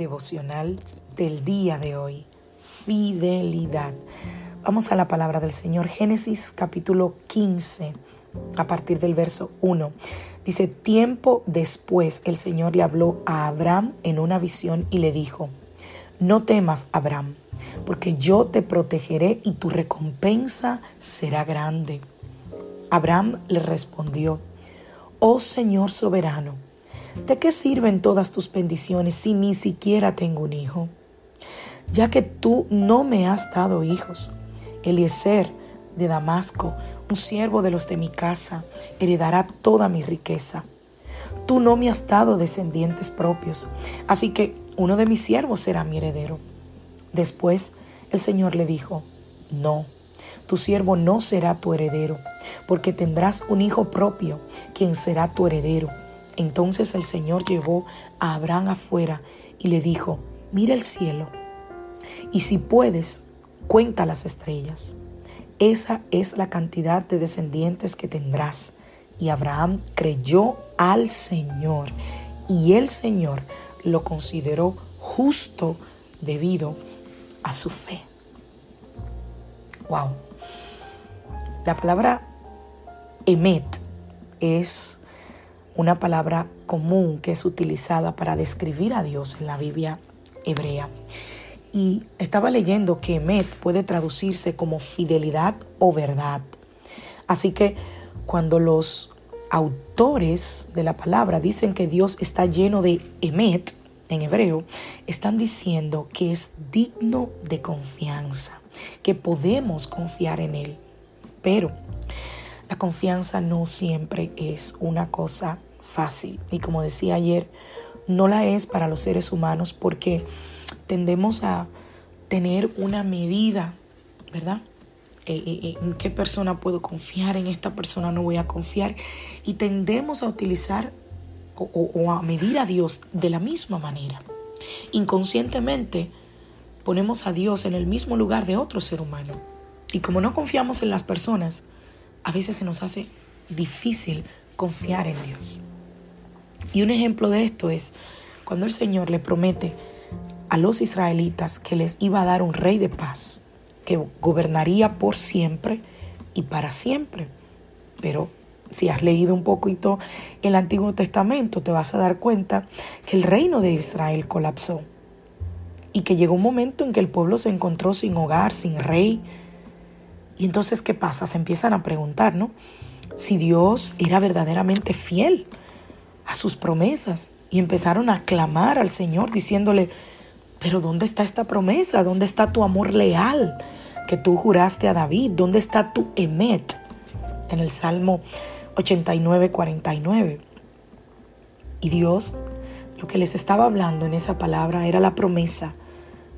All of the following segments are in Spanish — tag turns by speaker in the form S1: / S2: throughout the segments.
S1: Devocional del día de hoy. Fidelidad. Vamos a la palabra del Señor. Génesis capítulo 15, a partir del verso 1. Dice, tiempo después el Señor le habló a Abraham en una visión y le dijo, no temas, Abraham, porque yo te protegeré y tu recompensa será grande. Abraham le respondió, oh Señor soberano, ¿De qué sirven todas tus bendiciones si ni siquiera tengo un hijo? Ya que tú no me has dado hijos. Eliezer de Damasco, un siervo de los de mi casa, heredará toda mi riqueza. Tú no me has dado descendientes propios, así que uno de mis siervos será mi heredero. Después el Señor le dijo, no, tu siervo no será tu heredero, porque tendrás un hijo propio, quien será tu heredero. Entonces el Señor llevó a Abraham afuera y le dijo, mira el cielo y si puedes, cuenta las estrellas. Esa es la cantidad de descendientes que tendrás. Y Abraham creyó al Señor y el Señor lo consideró justo debido a su fe. Wow. La palabra emet es una palabra común que es utilizada para describir a Dios en la Biblia hebrea. Y estaba leyendo que Emet puede traducirse como fidelidad o verdad. Así que cuando los autores de la palabra dicen que Dios está lleno de Emet en hebreo, están diciendo que es digno de confianza, que podemos confiar en Él. Pero la confianza no siempre es una cosa fácil. Y como decía ayer, no la es para los seres humanos porque tendemos a tener una medida, ¿verdad? Eh, eh, eh, ¿En qué persona puedo confiar? En esta persona no voy a confiar. Y tendemos a utilizar o, o a medir a Dios de la misma manera. Inconscientemente ponemos a Dios en el mismo lugar de otro ser humano. Y como no confiamos en las personas, a veces se nos hace difícil confiar en Dios. Y un ejemplo de esto es cuando el Señor le promete a los israelitas que les iba a dar un rey de paz, que gobernaría por siempre y para siempre. Pero si has leído un poquito el Antiguo Testamento, te vas a dar cuenta que el reino de Israel colapsó y que llegó un momento en que el pueblo se encontró sin hogar, sin rey. Y entonces, ¿qué pasa? Se empiezan a preguntar, ¿no? Si Dios era verdaderamente fiel a sus promesas y empezaron a clamar al Señor diciéndole, pero ¿dónde está esta promesa? ¿Dónde está tu amor leal que tú juraste a David? ¿Dónde está tu emet? En el Salmo 89, 49. Y Dios lo que les estaba hablando en esa palabra era la promesa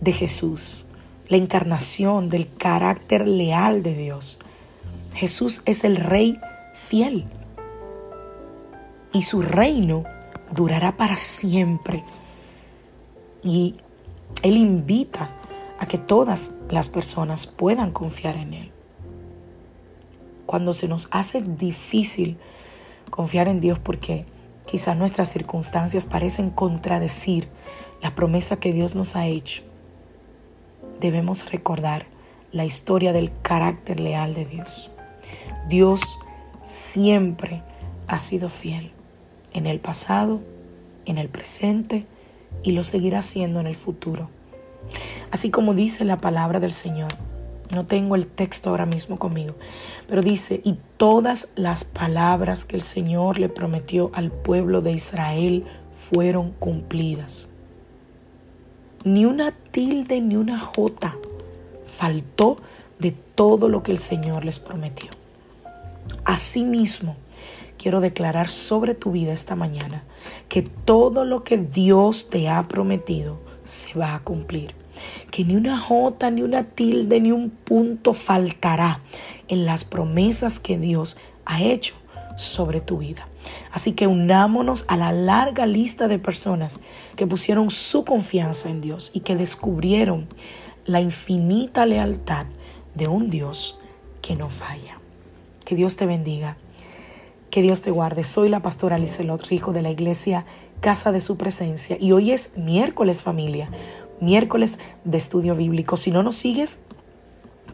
S1: de Jesús, la encarnación del carácter leal de Dios. Jesús es el Rey fiel y su reino durará para siempre. Y Él invita a que todas las personas puedan confiar en Él. Cuando se nos hace difícil confiar en Dios porque quizás nuestras circunstancias parecen contradecir la promesa que Dios nos ha hecho, debemos recordar la historia del carácter leal de Dios. Dios siempre ha sido fiel en el pasado, en el presente y lo seguirá haciendo en el futuro. Así como dice la palabra del Señor. No tengo el texto ahora mismo conmigo, pero dice, y todas las palabras que el Señor le prometió al pueblo de Israel fueron cumplidas. Ni una tilde ni una jota faltó de todo lo que el Señor les prometió. Asimismo, quiero declarar sobre tu vida esta mañana que todo lo que Dios te ha prometido se va a cumplir. Que ni una jota, ni una tilde, ni un punto faltará en las promesas que Dios ha hecho sobre tu vida. Así que unámonos a la larga lista de personas que pusieron su confianza en Dios y que descubrieron la infinita lealtad de un Dios que no falla. Que Dios te bendiga. Que Dios te guarde. Soy la pastora Lizelot Rijo de la iglesia Casa de Su Presencia y hoy es miércoles familia, miércoles de estudio bíblico. Si no nos sigues,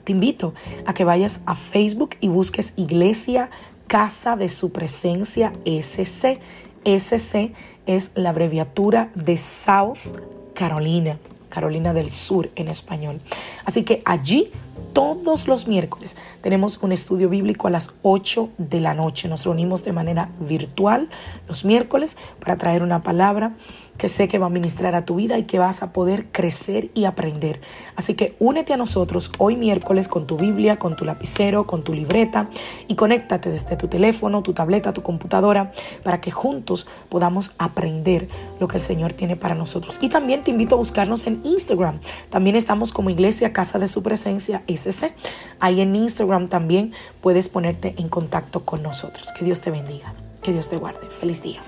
S1: te invito a que vayas a Facebook y busques Iglesia Casa de Su Presencia SC. SC es la abreviatura de South Carolina, Carolina del Sur en español. Así que allí todos los miércoles tenemos un estudio bíblico a las 8 de la noche. Nos reunimos de manera virtual los miércoles para traer una palabra que sé que va a ministrar a tu vida y que vas a poder crecer y aprender. Así que únete a nosotros hoy miércoles con tu Biblia, con tu lapicero, con tu libreta y conéctate desde tu teléfono, tu tableta, tu computadora para que juntos podamos aprender lo que el Señor tiene para nosotros. Y también te invito a buscarnos en Instagram. También estamos como Iglesia Casa de Su Presencia SC. Ahí en Instagram también puedes ponerte en contacto con nosotros. Que Dios te bendiga. Que Dios te guarde. Feliz día.